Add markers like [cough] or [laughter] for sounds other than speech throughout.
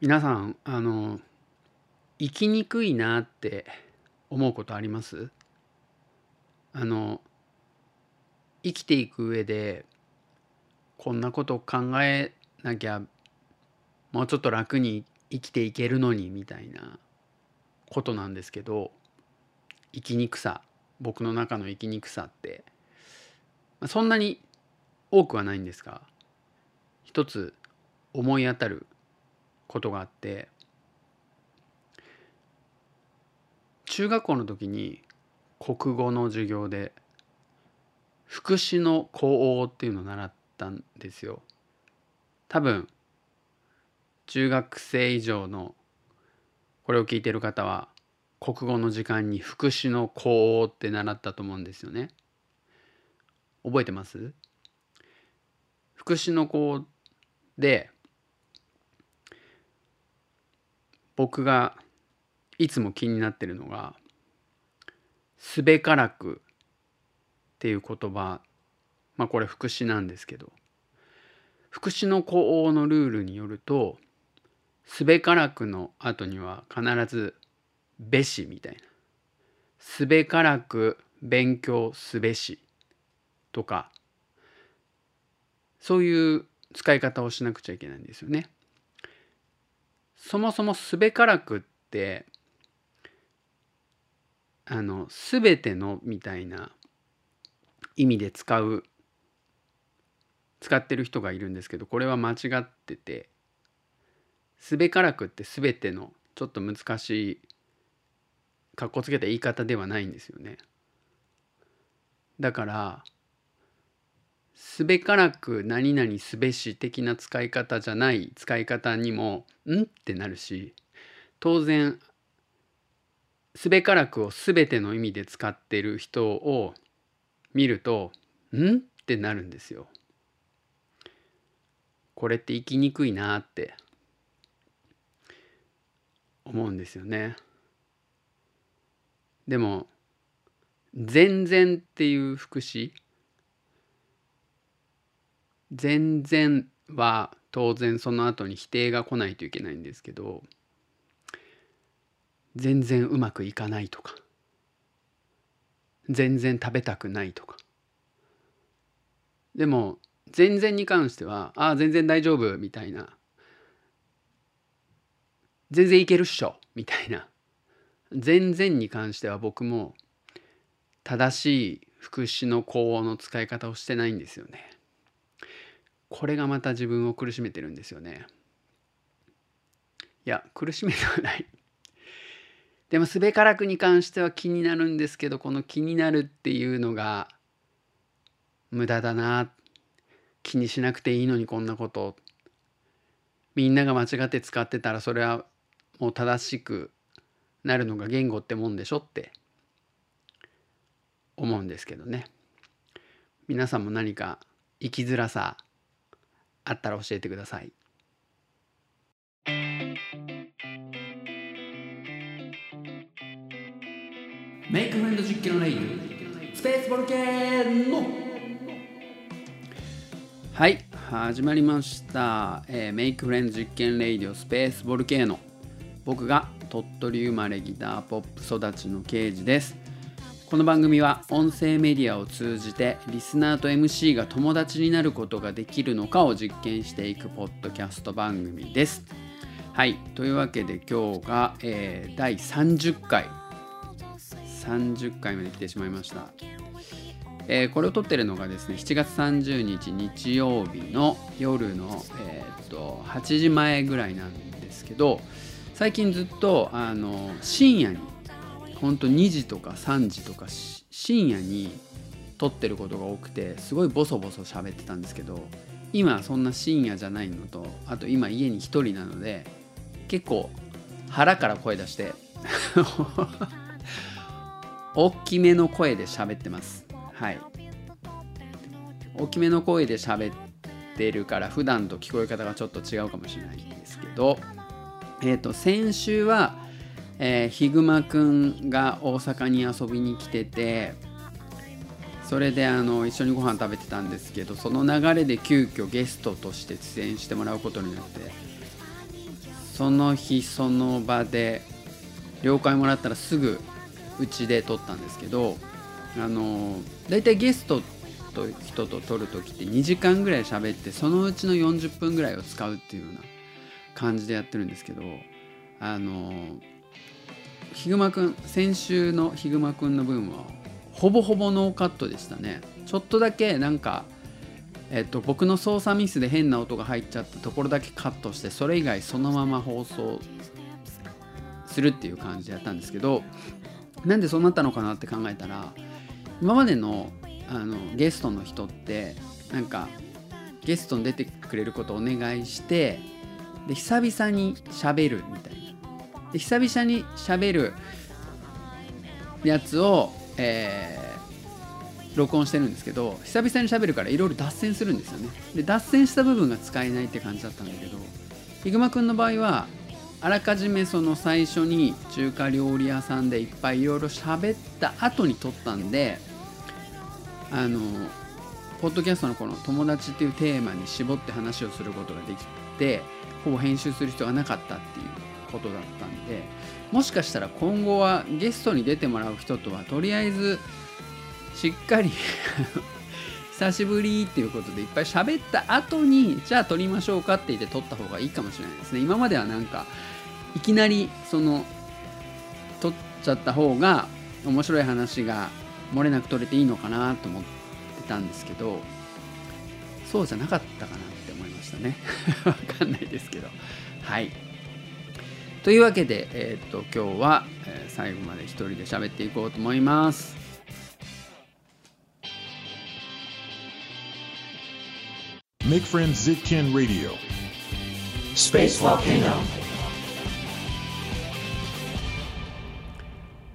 皆さんあの生きにくいなって思うことあります？あの生きていく上でこんなこと考えなきゃもうちょっと楽に生きていけるのにみたいなことなんですけど生きにくさ僕の中の生きにくさってそんなに多くはないんですが一つ思い当たることがあって中学校の時に国語の授業で副詞の講応っていうのを習ったんですよ。多分中学生以上のこれを聞いてる方は国語の時間に副詞の講応って習ったと思うんですよね。覚えてます？副詞の講で僕がいつも気になってるのが「すべからく」っていう言葉。まあこれ副詞なんですけど。副詞の項応のルールによると「すべからく」の後には必ず「べし」みたいな「すべからく勉強すべし」とかそういう使い方をしなくちゃいけないんですよね。そもそもすべからくってあの全てのみたいな意味で使う使ってる人がいるんですけどこれは間違っててすべからくって全てのちょっと難しいかっこつけた言い方ではないんですよね。だからすべからく何々すべし的な使い方じゃない使い方にもん？ってなるし当然すべからくを全ての意味で使ってる人を見るとん？ってなるんですよ。これって生きにくいなって思うんですよね。でも全然っていう副詞全然は当然その後に否定が来ないといけないんですけど全然うまくいかないとか全然食べたくないとか。でも全然に関してはああ全然大丈夫みたいな。全然いけるっしょみたいな。全然に関しては僕も正しい副詞の項応の使い方をしてないんですよね。これがまた自分を苦しめてるんですよね。いや苦しめてはない。でもすべからくに関しては気になるんですけどこの気になるっていうのが無駄だな。気にしなくていいのにこんなこと。みんなが間違って使ってたらそれはもう正しくなるのが言語ってもんでしょって思うんですけどね。皆さんも何か生きづらさあったら教えてください。メイクフレンド実験のレイスペースボルケーノ。はい始まりました、えー、メイクフレンド実験レイディオスペースボルケーノ。僕が鳥取生まれギターポップ育ちの刑事ですこの番組は音声メディアを通じてリスナーと MC が友達になることができるのかを実験していくポッドキャスト番組です。はいというわけで今日が、えー、第30回30回まで来てしまいました。えー、これを撮ってるのがですね7月30日日曜日の夜の、えー、っと8時前ぐらいなんですけど最近ずっとあの深夜にほんと2時とか3時とか深夜に撮ってることが多くてすごいボソボソ喋ってたんですけど今そんな深夜じゃないのとあと今家に1人なので結構腹から声出して [laughs] 大きめの声で喋ってます。はい。大きめの声で喋ってるから普段と聞こえ方がちょっと違うかもしれないんですけどえっ、ー、と先週はえー、ヒグマくんが大阪に遊びに来ててそれであの一緒にご飯食べてたんですけどその流れで急遽ゲストとして出演してもらうことになってその日その場で了解もらったらすぐうちで撮ったんですけどあの大体ゲストと人と撮る時って2時間ぐらい喋ってそのうちの40分ぐらいを使うっていうような感じでやってるんですけどあのヒグマくん先週のヒグマくんの分はほぼほぼノーカットでしたね。ちょっとだけなんかえっと、僕の操作ミスで変な音が入っちゃったところだけカットしてそれ以外そのまま放送するっていう感じでやったんですけどなんでそうなったのかなって考えたら今までのあのゲストの人ってなんかゲストに出てくれることをお願いしてで久々にしゃべるみたいな。で久々にしゃべるやつを、えー、録音してるんですけど久々にしゃべるからいろいろ脱線するんですよね。で脱線した部分が使えないって感じだったんだけどヒグマくんの場合はあらかじめその最初に中華料理屋さんでいっぱいいろいろ喋った後に撮ったんであのポッドキャストのこの「友達」っていうテーマに絞って話をすることができてほぼ編集する必要がなかったっていう。ことだったんでもしかしたら今後はゲストに出てもらう人とはとりあえずしっかり [laughs] 久しぶりっていうことでいっぱい喋った後にじゃあ撮りましょうかって言って撮った方がいいかもしれないですね。今まではなんかいきなりその撮っちゃった方が面白い話が漏れなく撮れていいのかなと思ってたんですけどそうじゃなかったかなって思いましたね。[laughs] わかんないですけど。はい。というわけで、えー、っと今日は、えー、最後まで一人で喋っていこうと思います。Make Friends Zitkin Radio. Space Volcano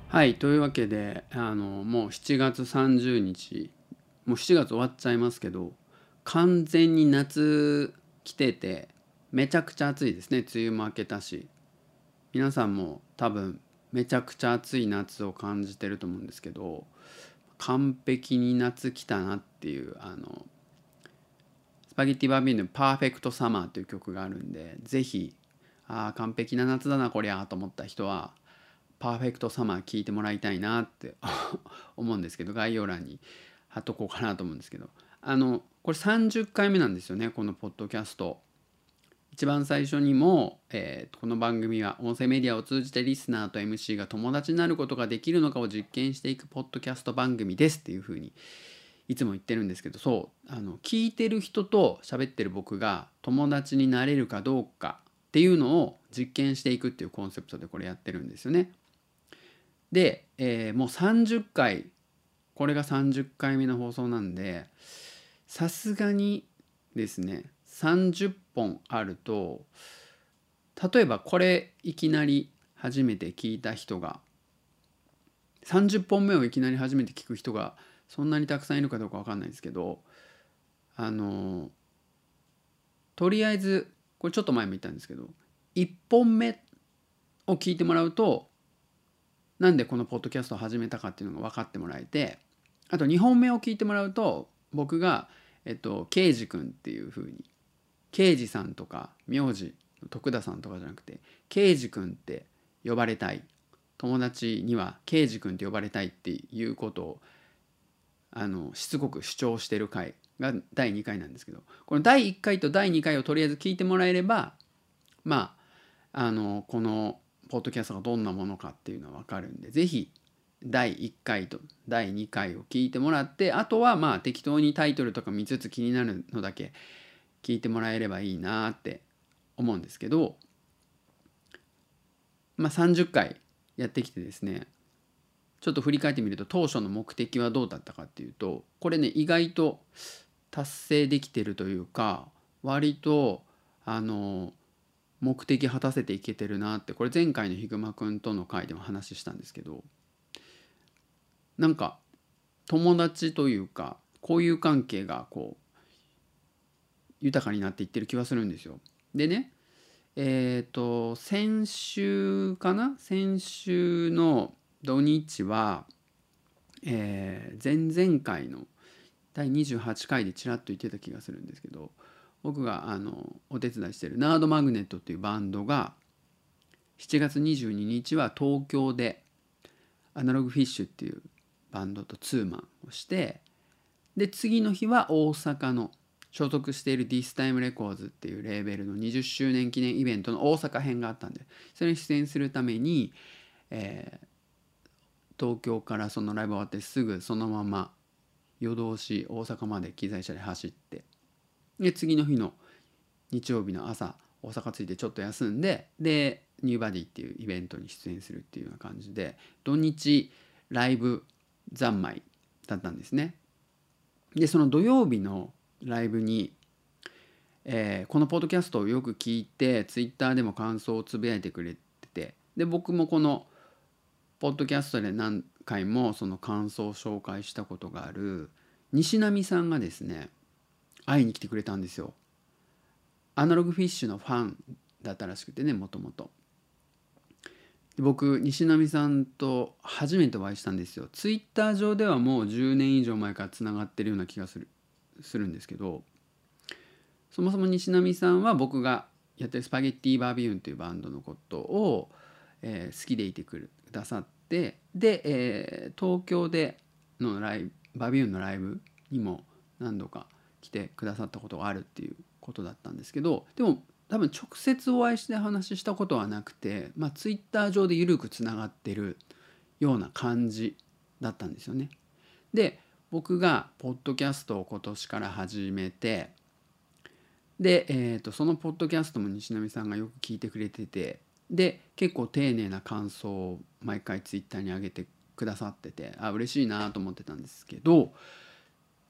はいというわけであのもう7月30日もう7月終わっちゃいますけど完全に夏来ててめちゃくちゃ暑いですね。梅雨も明けたし皆さんも多分めちゃくちゃ暑い夏を感じてると思うんですけど完璧に夏来たなっていうあのスパゲッティバービーの「パーフェクトサマー」という曲があるんで是非ああ完璧な夏だなこりゃと思った人はパーフェクトサマー聞いてもらいたいなって [laughs] 思うんですけど概要欄に貼っとこうかなと思うんですけど。あのこれ30回目なんですよねこのポッドキャスト。一番最初にも、えー、この番組は音声メディアを通じてリスナーと MC が友達になることができるのかを実験していくポッドキャスト番組ですっていうふうにいつも言ってるんですけどそうあの聞いてる人と喋ってる僕が友達になれるかどうかっていうのを実験していくっていうコンセプトでこれやってるんですよね。で、えー、もう30回これが30回目の放送なんでさすがにですね30本あると例えばこれいきなり初めて聞いた人が30本目をいきなり初めて聞く人がそんなにたくさんいるかどうか分かんないですけどあのとりあえずこれちょっと前も言ったんですけど1本目を聞いてもらうとなんでこのポッドキャストを始めたかっていうのが分かってもらえてあと2本目を聞いてもらうと僕が、えっと、刑事君っていう風に刑事さんとか名字徳田さんとかじゃなくて刑事君って呼ばれたい。友達には刑事君って呼ばれたいっていうことをあのしつこく主張してる回が第2回なんですけどこの第1回と第2回をとりあえず聞いてもらえればまああのこのポッドキャストがどんなものかっていうのは分かるんで是非第1回と第2回を聞いてもらってあとはまあ適当にタイトルとか見つつ気になるのだけ聞いてもらえればいいなって思うんですけどまあ30回やってきてですねちょっと振り返ってみると当初の目的はどうだったかっていうとこれね意外と達成できてるというか割とあの目的果たせていけてるなってこれ前回のヒグマくんとの回でも話したんですけどなんか友達というか交友関係がこう豊かになっていってる気はするんですよ。でねえっ、ー、と先週かな？先週の土日は、えー、前々回の第28回でちらっと言ってた気がするんですけど僕があのお手伝いしてるナードマグネットっていうバンドが7月22日は東京でアナログフィッシュっていうバンドとツーマンをしてで次の日は大阪の所属している This Time Records っていうレーベルの20周年記念イベントの大阪編があったんでそれに出演するために、えー東京からそのライブ終わってすぐそのまま夜通し大阪まで機材車で走ってで次の日の日曜日の朝大阪着いてちょっと休んででニューバディっていうイベントに出演するっていうような感じで土日ライブ三昧だったんですね。でその土曜日のライブに、えーこのポッドキャストをよく聞いてツイッターでも感想をつぶやいてくれててで僕もこのポッドキャストで何回もその感想を紹介したことがある西波さんがですね会いに来てくれたんですよ。アナログフィッシュのファンだったらしくてねもともと。僕西波さんと初めてお会いしたんですよ。ツイッター上ではもう10年以上前からつながってるような気がするするんですけどそもそも西波さんは僕がやってるスパゲッティバービューンというバンドのことを、えー好きでいてくださってで、えー東京でのライブバービューンのライブにも何度か来てくださったことがあるっていうことだったんですけどでも多分直接お会いして話したことはなくてまあツイッター上で緩くつながってるような感じだったんですよね。で僕がポッドキャストを今年から始めてで、えー、とそのポッドキャストも西波さんがよく聞いてくれててで結構丁寧な感想を毎回ツイッターに上げてくださっててあ嬉しいなと思ってたんですけど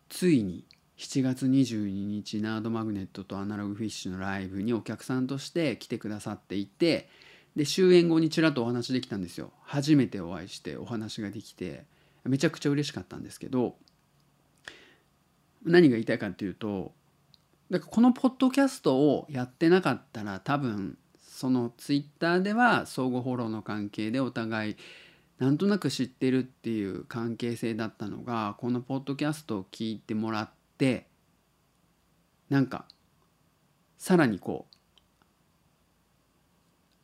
ついに7月22日ナードマグネットとアナログフィッシュのライブにお客さんとして来てくださっていてで終演後にちらっとお話できたんですよ。初めてお会いしてお話ができてめちゃくちゃ嬉しかったんですけど何が言いたいかっていうとだからこのポッドキャストをやってなかったら多分そのツイッターでは相互フォローの関係でお互いなんとなく知ってるっていう関係性だったのがこのポッドキャストを聞いてもらってなんかさらにこう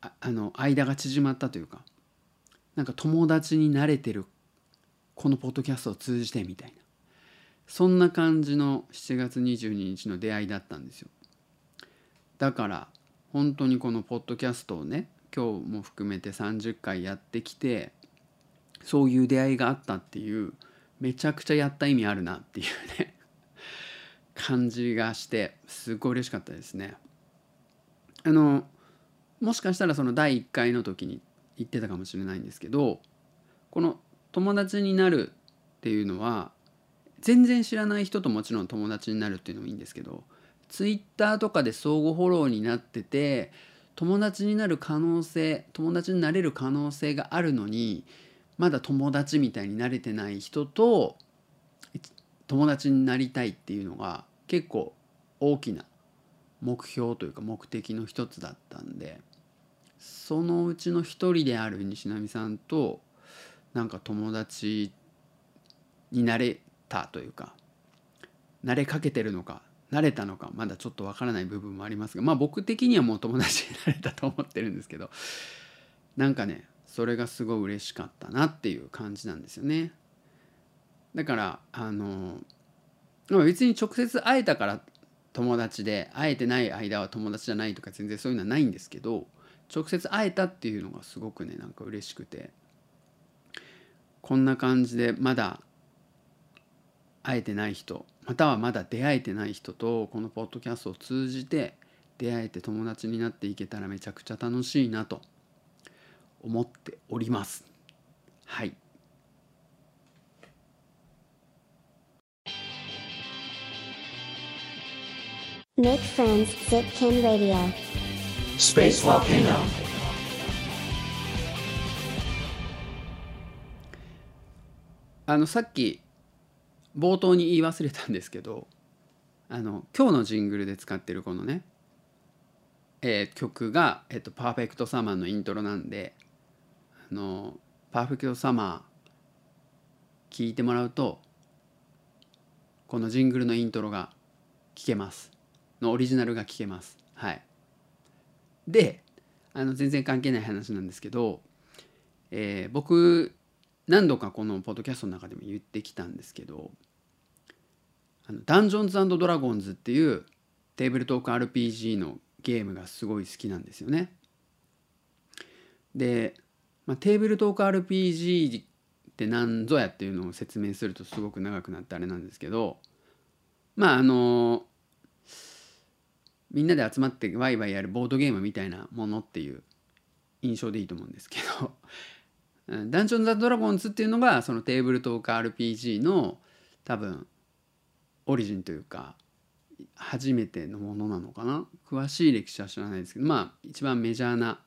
ああの間が縮まったというかなんか友達になれてるこのポッドキャストを通じてみたいな。そんな感じの7月22日の出会いだったんですよだから本当にこのポッドキャストをね今日も含めて30回やってきてそういう出会いがあったっていうめちゃくちゃやった意味あるなっていうね感じがしてすごい嬉しかったですね。あのもしかしたらその第1回の時に言ってたかもしれないんですけどこの友達になるっていうのは全然知らない人ともちろん友達になるっていうのもいいんですけどツイッターとかで相互フォローになってて友達になる可能性友達になれる可能性があるのにまだ友達みたいになれてない人と友達になりたいっていうのが結構大きな目標というか目的の一つだったんでそのうちの一人である西波さんとなんか友達になれたというか慣れかけてるのか慣れたのかまだちょっとわからない部分もありますがまあ僕的にはもう友達になれたと思ってるんですけどなんかねそれがすごい嬉しかったなっていう感じなんですよね。だからあの別に直接会えたから友達で会えてない間は友達じゃないとか全然そういうのはないんですけど直接会えたっていうのがすごくねなんか嬉しくてこんな感じでまだ会えてない人またはまだ出会えてない人とこのポッドキャストを通じて出会えて友達になっていけたらめちゃくちゃ楽しいなと思っておりますはい。Make friends, Zipkin Radio. Space Volcano. あのさっき冒頭に言い忘れたんですけどあの今日のジングルで使ってるこのね、えー曲が、えっと「パーフェクトサマー」のイントロなんであの「パーフェクトサマー」聞いてもらうとこのジングルのイントロが聞けます。のオリジナルが聞けます。はい。であの全然関係ない話なんですけど、えー僕何度かこのポッドキャストの中でも言ってきたんですけどあのダンジョンズドラゴンズっていうテーブルトーク RPG のゲームがすごい好きなんですよね。で、まあ、テーブルトーク RPG って何ぞやっていうのを説明するとすごく長くなってあれなんですけどまああのみんなで集まってワイワイやるボードゲームみたいなものっていう印象でいいと思うんですけどダンジョンズ・ドラゴンズっていうのがそのテーブルトーク RPG の多分オリジンというか初めてのものなのかな？詳しい歴史は知らないですけどまあ一番メジャーな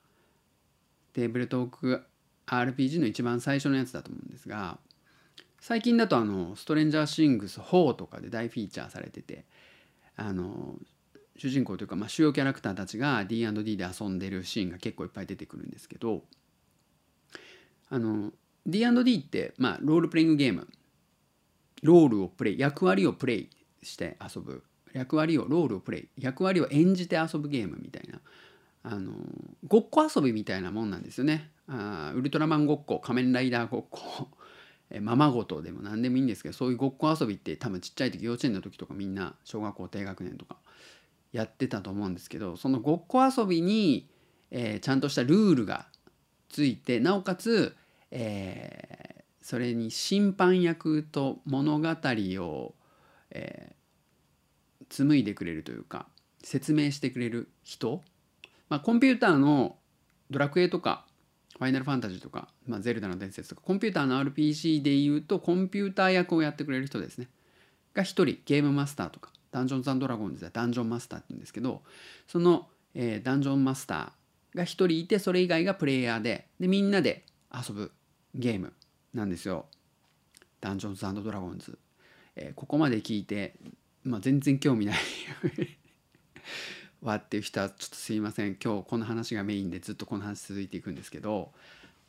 テーブルトーク RPG の一番最初のやつだと思うんですが最近だとあの「ストレンジャーシングス4」とかで大フィーチャーされててあの主人公というか、まあ、主要キャラクターたちが D&D で遊んでるシーンが結構いっぱい出てくるんですけどあの D&D って、まあ、ロールプレイングゲームロールをプレイ役割をプレイして遊ぶ。役割をロールをプレイ。役割を演じて遊ぶゲームみたいな。あのごっこ遊びみたいなもんなんですよね。あウルトラマンごっこ仮面ライダーごっこえままごとでも何でもいいんですけどそういうごっこ遊びって多分ちっちゃい時幼稚園の時とかみんな小学校低学年とかやってたと思うんですけどそのごっこ遊びに、えーちゃんとしたルールがついてなおかつ、えーそれに審判役と物語を、えー紡いでくれるというか説明してくれる人、まあ、コンピューターのドラクエとかファイナルファンタジーとか、まあ、ゼルダの伝説とかコンピューターの RPG でいうとコンピューター役をやってくれる人ですね。が1人ゲームマスターとかダンジョンズドラゴンズではダンジョンマスターって言うんですけどその、えーダンジョンマスターが1人いてそれ以外がプレイヤーででみんなで遊ぶゲームなんですよ。ダンジョンズドラゴンズ、えーここまで聞いて、まあ、全然興味ない。[laughs] わっていう人はちょっとすいません。今日この話がメインでずっとこの話続いていくんですけど。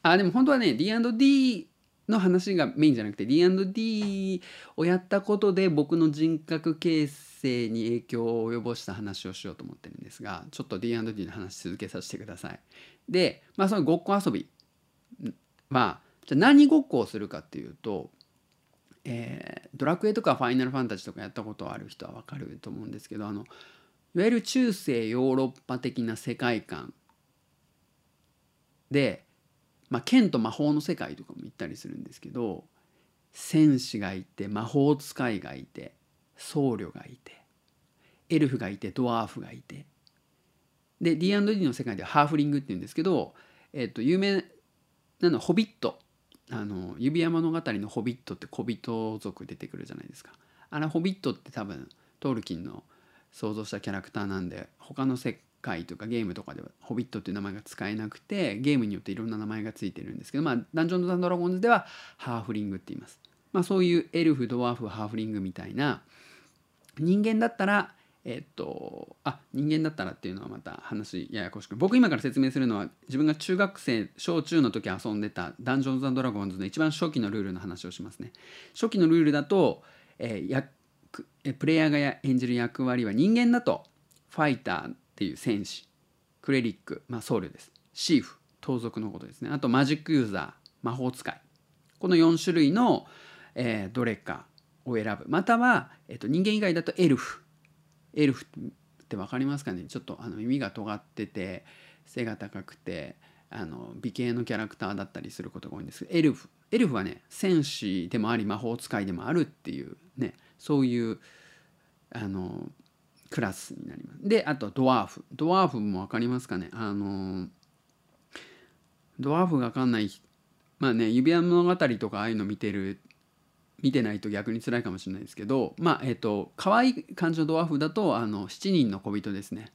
あでも本当はね D&D の話がメインじゃなくて D&D をやったことで僕の人格形成に影響を及ぼした話をしようと思ってるんですがちょっと D&D の話続けさせてください。でまあそのごっこ遊びはじゃあ何ごっこをするかっていうと、えードラクエとかファイナルファンタジーとかやったことある人は分かると思うんですけどあのいわゆる中世ヨーロッパ的な世界観で、まあ、剣と魔法の世界とかも行ったりするんですけど戦士がいて魔法使いがいて僧侶がいてエルフがいてドワーフがいて。で D&D の世界ではハーフリングっていうんですけど、えっと有名なのはホビット。あの指輪物語のホビットって小人族出てくるじゃないですか。あれホビットって多分トールキンの想像したキャラクターなんで他の世界とかゲームとかではホビットっていう名前が使えなくてゲームによっていろんな名前がついてるんですけどまあダンジョンズドラゴンズではハーフリングって言います。まあそういうエルフドワーフハーフリングみたいな人間だったらえっとあ人間だったらっていうのはまた話ややこしく僕今から説明するのは自分が中学生小中の時遊んでたダンジョンズドラゴンズの一番初期のルールの話をしますね。初期のルールだと、えー役プレイヤーが演じる役割は人間だとファイターっていう戦士クレリック、まあ、僧侶です。シーフ盗賊のことですね。あとマジックユーザー魔法使い。この4種類の、えーどれかを選ぶ。または、えーと人間以外だとエルフ。エルフって分かりますかね？ちょっとあの耳が尖ってて背が高くてあの美形のキャラクターだったりすることが多いんです。けどエルフ。エルフはね戦士でもあり魔法使いでもあるっていうねそういうあのクラスになります。であとドワーフ。ドワーフも分かりますかね？あのドワーフが分かんないまあね指輪物語とかああいうの見てる見てないと逆に辛いかもしれないですけどまあえっ、と可愛い感じのドワーフだとあの7人の小人ですね、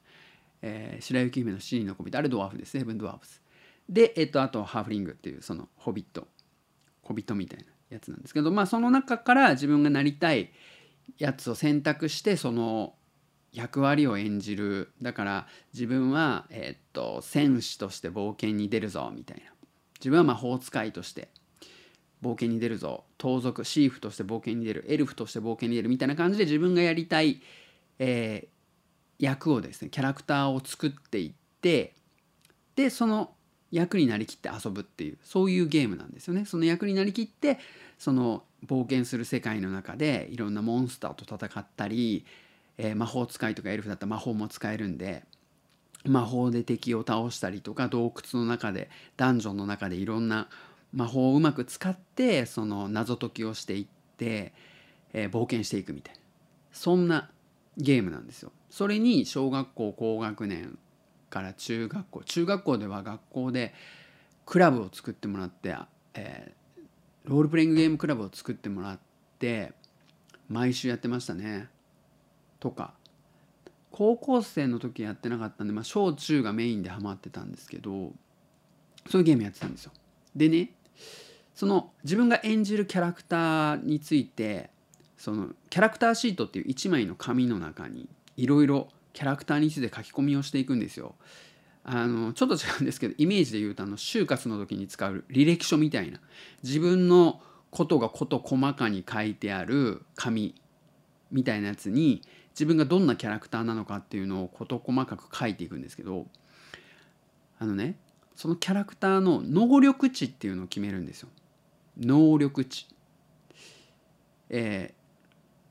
えー白雪姫の7人の小人。あれドワーフですセブンドワーフス。でえっ、とあとハーフリングっていうそのホビット。小人みたいなやつなんですけどまあその中から自分がなりたいやつを選択してその役割を演じる。だから自分は、えっと戦士として冒険に出るぞみたいな。自分は魔法使いとして冒険に出るぞ盗賊シーフとして冒険に出るエルフとして冒険に出るみたいな感じで自分がやりたい、えー役をですねキャラクターを作っていってでその役になりきって遊ぶっていうそういうゲームなんですよね。その役になりきってその冒険する世界の中でいろんなモンスターと戦ったり、えー魔法使いとかエルフだったら魔法も使えるんで魔法で敵を倒したりとか洞窟の中でダンジョンの中でいろんな魔法をうまく使ってその謎解きをしていって、えー冒険していくみたいなそんなゲームなんですよ。それに小学校高学年から中学校中学校では学校でクラブを作ってもらって、えーロールプレイングゲームクラブを作ってもらって毎週やってましたね。とか高校生の時やってなかったんで、まあ、小中がメインでハマってたんですけどそういうゲームやってたんですよ。でねその自分が演じるキャラクターについてそのキャラクターシートっていう1枚の紙の中にいろいろキャラクターについて書き込みをしていくんですよ。あのちょっと違うんですけどイメージで言うとあの就活の時に使う履歴書みたいな自分のことが事細かに書いてある紙みたいなやつに自分がどんなキャラクターなのかっていうのを事細かく書いていくんですけどあのねそのキャラクターの能力値っていうのを決めるんですよ。能力値。え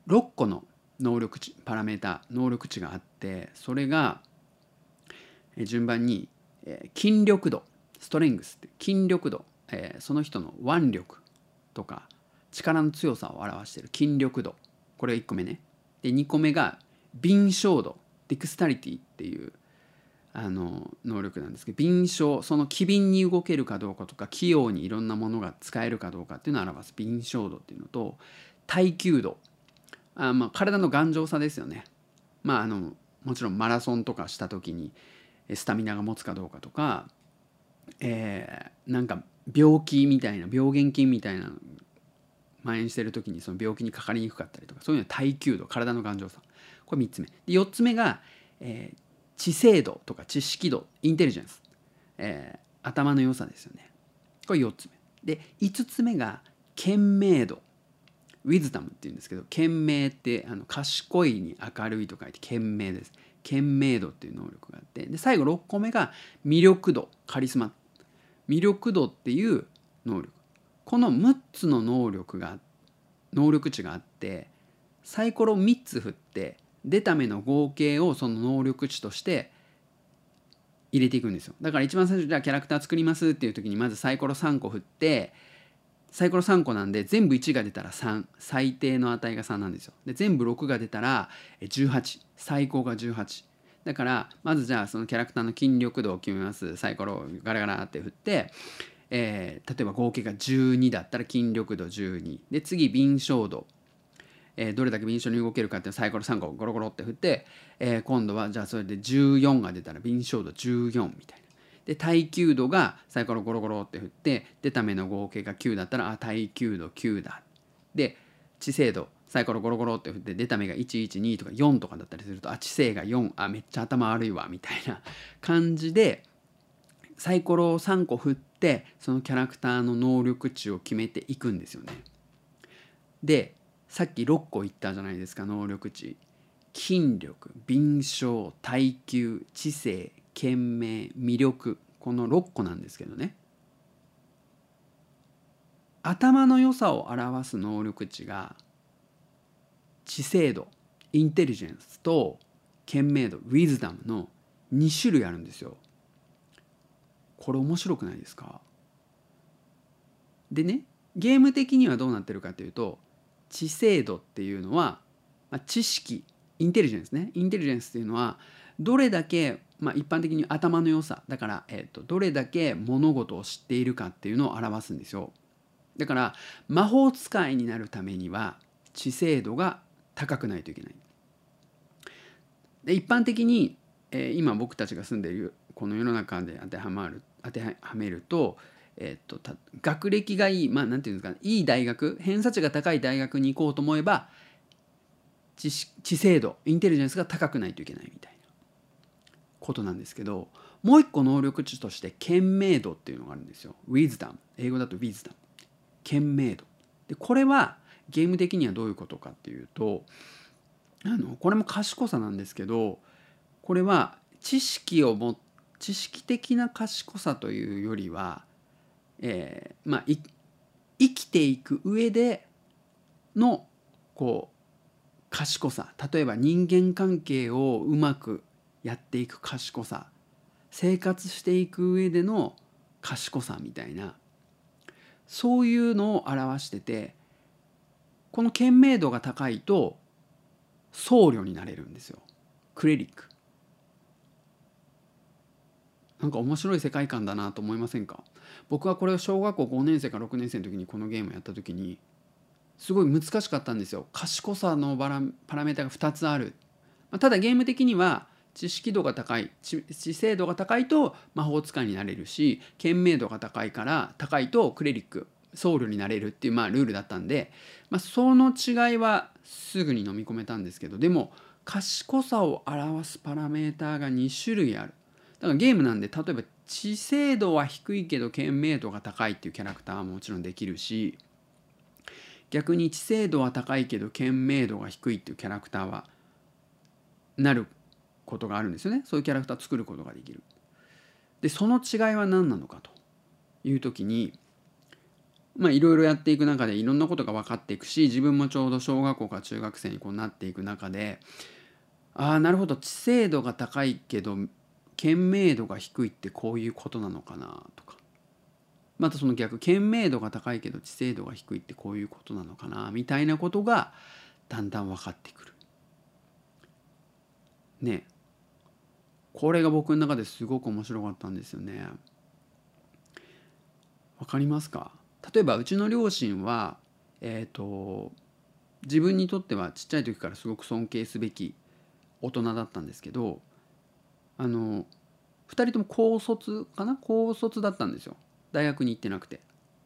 ー、6個の能力値パラメータ能力値があってそれがえ順番に、えー筋力度ストレングスって筋力度、えーその人の腕力とか力の強さを表している筋力度これが1個目ねで2個目が敏捷度ディクスタリティっていうあの能力なんですけど敏捷その機敏に動けるかどうかとか器用にいろんなものが使えるかどうかっていうのを表す敏捷度っていうのと耐久度。あまあ体の頑丈さですよね。まああのもちろんマラソンとかした時にスタミナが持つかどうかとか、えーなんか病気みたいな病原菌みたいな蔓延してる時にその病気にかかりにくかったりとかそういうのは耐久度体の頑丈さ。これ3つ目。で4つ目が、えー知性度とか知識度インテリジェンス、えー頭の良さですよね。これ4つ目。で5つ目が賢明度。ウィズダムっていうんですけど賢明ってあの賢いに明るいと書いて賢明です。賢明度っていう能力があって。で最後6個目が魅力度。カリスマ。魅力度っていう能力。この6つの能力が能力値があってサイコロ3つ振って出た目の合計をその能力値として入れていくんですよ。だから一番最初じゃあキャラクター作りますっていう時にまずサイコロ3個振ってサイコロ3個なんで全部1が出たら3最低の値が3なんですよ。で全部6が出たら18最高が18だからまずじゃあそのキャラクターの筋力度を決めます。サイコロをガラガラって振って、えー例えば合計が12だったら筋力度12で次敏捷度。えーどれだけ敏捷に動けるかっていうサイコロ3個ゴロゴロって振って、えー今度はじゃあそれで14が出たら敏捷度14みたいな。で耐久度がサイコロゴロゴロって振って出た目の合計が9だったらあ耐久度9だ。で知性度サイコロゴロゴロって振って出た目が112とか4とかだったりするとあ知性が4あめっちゃ頭悪いわみたいな [laughs] 感じでサイコロを3個振ってそのキャラクターの能力値を決めていくんですよね。でさっき6個言ったじゃないですか能力値。筋力敏捷耐久知性賢明魅力。この6個なんですけどね。頭の良さを表す能力値が知性度インテリジェンスと賢明度ウィズダムの2種類あるんですよ。これ面白くないですか？でねゲーム的にはどうなってるかというと知性度っていうのは、まあ、知識インテリジェンスね。インテリジェンスっていうのはどれだけ、まあ、一般的に頭の良さだから、えー、とどれだけ物事を知っているかっていうのを表すんですよ。だから魔法使いになるためには知性度が高くないといけない。で一般的に、えー今僕たちが住んでいるこの世の中で当てはまる当てはめると,、えー、とた学歴がいいまあなんていうんですかいい大学偏差値が高い大学に行こうと思えば知識知性度インテリジェンスが高くないといけないみたいなことなんですけどもう一個能力値として賢明度っていうのがあるんですよ。Wisdom 英語だと Wisdom 賢明度。でこれはゲーム的にはどういうことかっていうとあのこれも賢さなんですけどこれは知識を持っ知識的な賢さというよりは、えーまあ、生きていく上でのこう賢さ。例えば人間関係をうまくやっていく賢さ。生活していく上での賢さみたいな。そういうのを表しててこの賢明度が高いと僧侶になれるんですよ。クレリック。なんか面白い世界観だなと思いませんか？僕はこれを小学校5年生か6年生の時にこのゲームをやった時にすごい難しかったんですよ。賢さのパラパラメータが2つある、ただゲーム的には知識度が高い知知性度が高いと魔法使いになれるし賢明度が高いから高いとクレリック僧侶になれるっていうまあルールだったんで、まあ、その違いはすぐに飲み込めたんですけどでも賢さを表すパラメーターが2種類ある。だからゲームなんで例えば知性度は低いけど賢明度が高いっていうキャラクターはもちろんできるし逆に知性度は高いけど賢明度が低いっていうキャラクターはなることがあるんですよねそういうキャラクター作ることができる。でその違いは何なのかという時にまあいろいろやっていく中でいろんなことが分かっていくし自分もちょうど小学校か中学生にこうなっていく中でああなるほど知性度が高いけど賢明度が低いってこういうことなのかなとかまたその逆賢明度が高いけど知性度が低いってこういうことなのかなみたいなことがだんだん分かってくる。ねこれが僕の中ですごく面白かったんですよね。わかりますか？例えばうちの両親はえっ、ー、と自分にとってはちっちゃい時からすごく尊敬すべき大人だったんですけどあの2人とも高卒かな？高卒だったんですよ。大学に行ってなくて。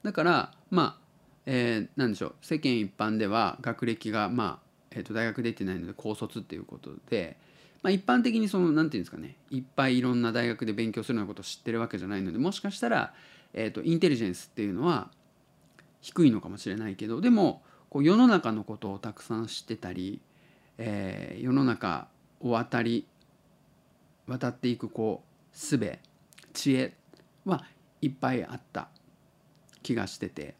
だからまあえー、何でしょう。世間一般では学歴がまあ、えー、と大学出てないので高卒っていうことで、まあ、一般的にその何て言うんですかね。いっぱいいろんな大学で勉強するようなことを知ってるわけじゃないのでもしかしたら、えー、とインテリジェンスっていうのは低いのかもしれないけどでもこう世の中のことをたくさん知ってたり、えー、世の中を渡り渡っていくこう術知恵はいっぱいあった気がしてて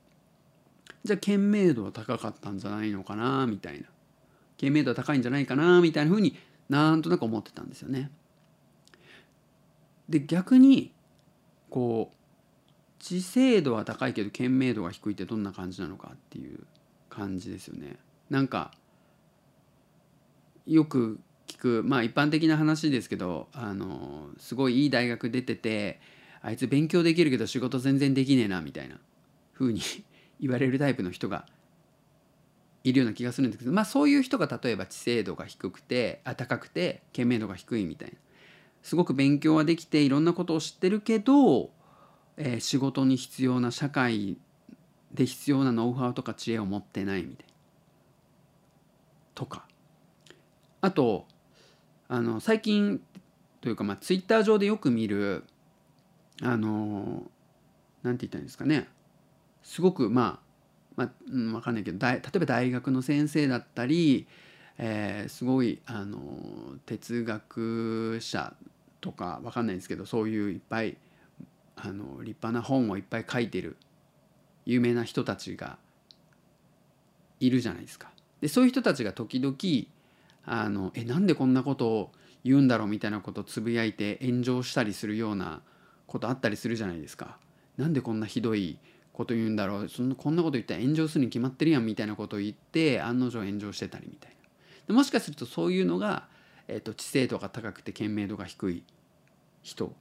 じゃあ賢明度は高かったんじゃないのかなみたいな賢明度は高いんじゃないかなみたいなふうになんとなく思ってたんですよね。で逆にこう知性度は高いけど賢明度が低いってどんな感じなのかっていう感じですよね。なんかよく聞く。まあ一般的な話ですけどあのすごいいい大学出ててあいつ勉強できるけど仕事全然できねえなみたいな風に [laughs] 言われるタイプの人がいるような気がするんですけどまあそういう人が例えば知性度が低くてあ高くて賢明度が低いみたいな。すごく勉強はできていろんなことを知ってるけど、えー、仕事に必要な社会で必要なノウハウとか知恵を持ってないみたいな。とか。あとあの最近というかまあツイッター上でよく見るあのなんて言ったらいいんですかねすごくまあまあ、うん、分かんないけど例えば大学の先生だったり、えー、すごいあの哲学者とか分かんないですけどそういういっぱいあの立派な本をいっぱい書いてる有名な人たちがいるじゃないですか。でそういう人たちが時々あのえなんでこんなことを言うんだろうみたいなことをつぶやいて炎上したりするようなことあったりするじゃないですか。なんでこんなひどいこと言うんだろうそんなこんなこと言ったら炎上するに決まってるやんみたいなことを言って案の定炎上してたりみたいな。でもしかするとそういうのが、えーと、知性度が高くて賢明度が低い人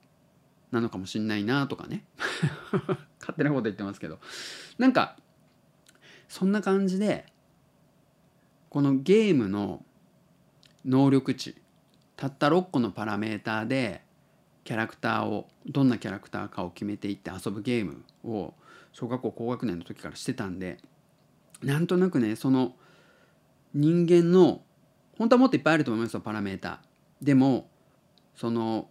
なのかもしんないなとかね [laughs] 勝手なこと言ってますけどなんかそんな感じでこのゲームの能力値たった6個のパラメーターでキャラクターをどんなキャラクターかを決めていって遊ぶゲームを小学校高学年の時からしてたんでなんとなくねその人間の本当はもっといっぱいあると思いますよパラメーター。でもその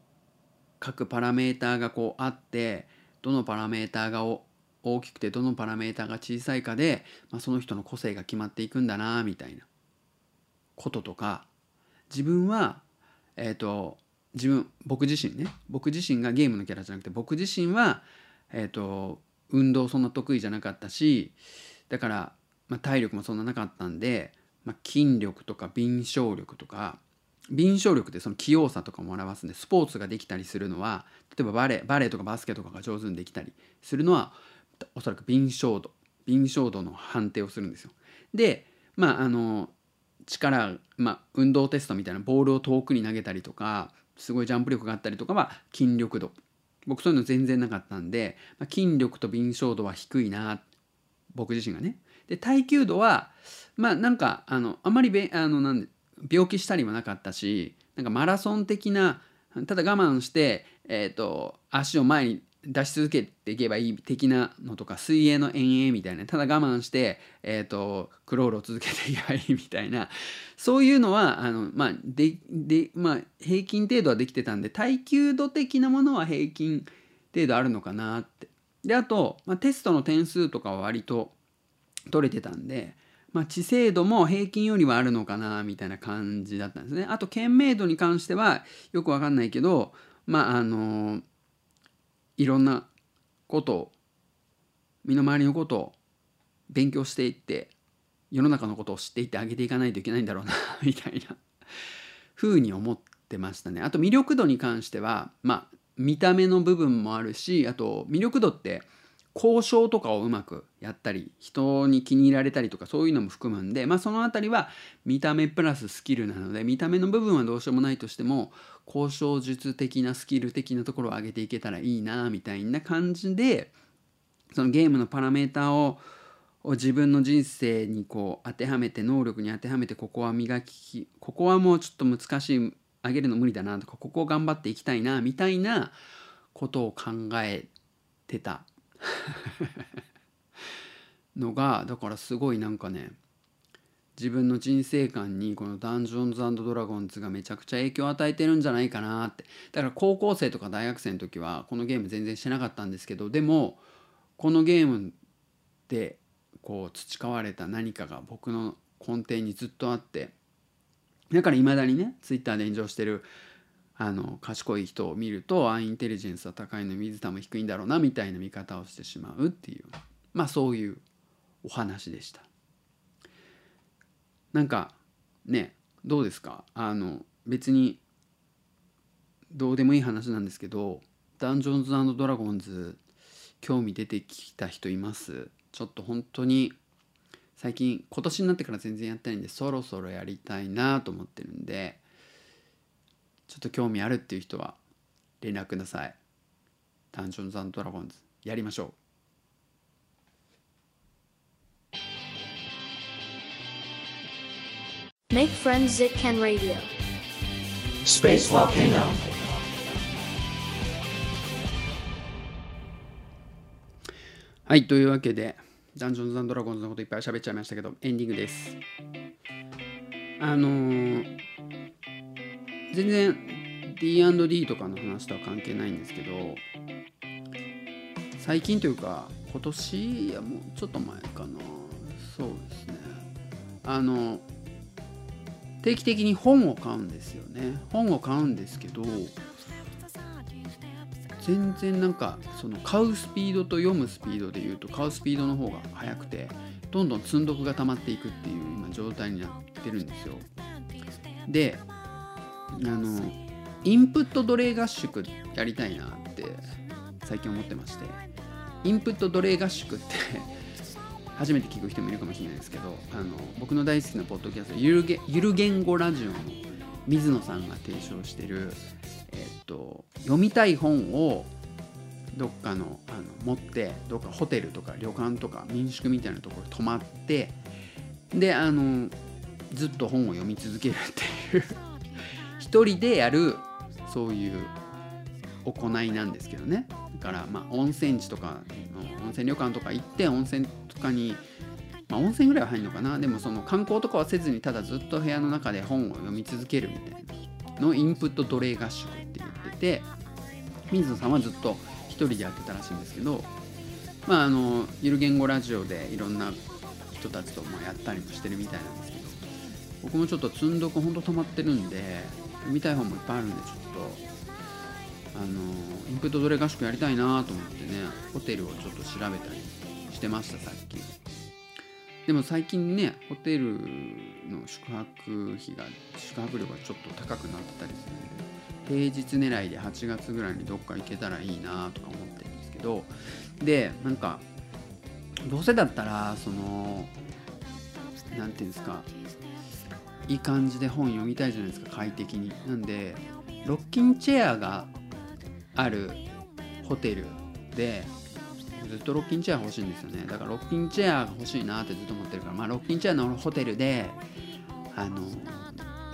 各パラメーターがこうあってどのパラメーターが大きくてどのパラメーターが小さいかで、まあ、その人の個性が決まっていくんだなみたいなこととか自分は、えーと自分僕自身ね僕自身がゲームのキャラじゃなくて僕自身は、えー、と運動そんな得意じゃなかったしだから、まあ、体力もそんななかったんで、まあ、筋力とか敏捷力とか敏捷力ってその器用さとかも表すんでスポーツができたりするのは例えばバレーバレーとかバスケとかが上手にできたりするのはおそらく敏捷度敏捷度の判定をするんですよ。でまああの力、まあ、運動テストみたいなボールを遠くに投げたりとかすごいジャンプ力があったりとかは筋力度僕そういうの全然なかったんで、まあ、筋力と敏捷度は低いな僕自身がね。で耐久度はまあなんかあのあんまりべあのなん病気したりもなかったしなんかマラソン的なただ我慢して、えー、と足を前に出し続けていけばいい的なのとか水泳の遠泳みたいなただ我慢して、えー、とクロールを続けていけばいいみたいなそういうのはあの、まあででまあ、平均程度はできてたんで耐久度的なものは平均程度あるのかなって。であと、まあ、テストの点数とかは割と取れてたんで、まあ、知性度も平均よりはあるのかなみたいな感じだったんですね。あと賢明度に関してはよくわかんないけどまああのいろんなことを身の回りのことを勉強していって世の中のことを知っていってあげていかないといけないんだろうな [laughs] みたいな風に思ってましたね。あと魅力度に関してはまあ見た目の部分もあるしあと魅力度って交渉とかをうまくやったり人に気に入られたりとかそういうのも含むんで、まあ、その辺りは見た目プラススキルなので見た目の部分はどうしようもないとしても交渉術的なスキル的なところを上げていけたらいいなみたいな感じでそのゲームのパラメーターを自分の人生にこう当てはめて能力に当てはめてここは磨きここはもうちょっと難しい上げるの無理だなとかここを頑張っていきたいなみたいなことを考えてた。[laughs] のがだからすごいなんかね自分の人生観にこの「ダンジョンズドラゴンズ」がめちゃくちゃ影響を与えてるんじゃないかなってだから高校生とか大学生の時はこのゲーム全然してなかったんですけどでもこのゲームでこう培われた何かが僕の根底にずっとあってだからいまだにねツイッターで炎上してるあの賢い人を見るとあインテリジェンスは高いの水田も低いんだろうなみたいな見方をしてしまうっていうまあそういうお話でした。なんかねどうですか？あの別にどうでもいい話なんですけど「ダンジョンズドラゴンズ」興味出てきた人います？ちょっと本当に最近今年になってから全然やってないんでそろそろやりたいなと思ってるんでちょっと興味あるっていう人は連絡ください。ダンジョンズドラゴンズやりましょう。Make friends Ken Radio. Space Volcano. はいというわけでダンジョンズドラゴンズのこといっぱい喋っちゃいましたけどエンディングですあのー全然 D&D とかの話とは関係ないんですけど最近というか今年いやもうちょっと前かなそうですねあの定期的に本を買うんですよね。本を買うんですけど全然なんかその買うスピードと読むスピードでいうと買うスピードの方が速くてどんどん積んどくが溜まっていくっていう今状態になってるんですよ。であのインプット奴隷合宿やりたいなって最近思ってましてインプット奴隷合宿って初めて聞く人もいるかもしれないですけどあの僕の大好きなポッドキャストゆるげゆる言語ラジオの水野さんが提唱してる、えっと、読みたい本をどっかのあの持ってどっかホテルとか旅館とか民宿みたいなところ泊まってであのずっと本を読み続けるっていう一人でやるそういう行いなんですけどね。だからまあ温泉地とか泉旅館とか行って温泉とかにまあ温泉ぐらいは入るのかな。でもその観光とかはせずにただずっと部屋の中で本を読み続けるみたいなのインプット奴隷合宿って言ってて水野さんはずっと一人でやってたらしいんですけどまああのゆる言語ラジオでいろんな人たちともやったりもしてるみたいなんですけど僕もちょっと積んどくほんと溜まってるんで読みたい本もいっぱいあるんでちょっとあのインプットどれ合宿やりたいなと思ってねホテルをちょっと調べたりしてましたさっき。でも最近ねホテルの宿泊費が宿泊料がちょっと高くなってたりするんで平日狙いで8月ぐらいにどっか行けたらいいなとか思ってるんですけどでなんかどうせだったらそのなんていうんですかいい感じで本読みたいじゃないですか快適に。なんでロッキンチェアがあるホテルでずっとロッキンチェア欲しいんですよね。だからロッキンチェアが欲しいなってずっと思ってるからまあロッキンチェアのホテルであの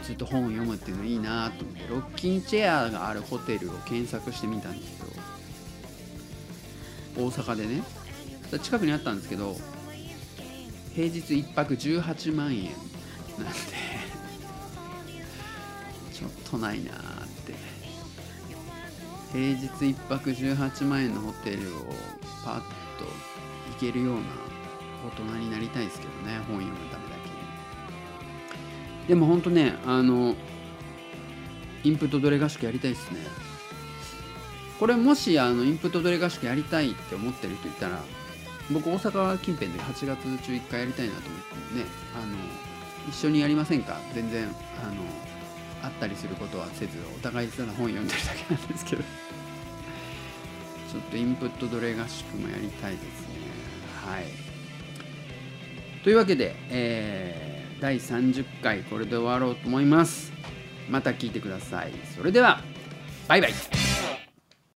ずっと本を読むっていうのいいなと思ってロッキンチェアがあるホテルを検索してみたんですよ。大阪でね。近くにあったんですけど平日1泊18万円なんで [laughs] ちょっとないな平日1泊18万円のホテルをパッと行けるような大人になりたいですけどね本読むためだけに。でもほんとねあのインプットどれ合宿やりたいですね。これもしあのインプットどれ合宿やりたいって思ってる人いたら僕大阪近辺で8月中1回やりたいなと思ってねあの一緒にやりませんか？全然あの会ったりすることはせずお互いただ本読んでるだけなんですけど。ちょっとインプット奴隷合宿もやりたいですね。はい。というわけで、えー第30回これで終わろうと思います。また聞いてください。それではバイバイ。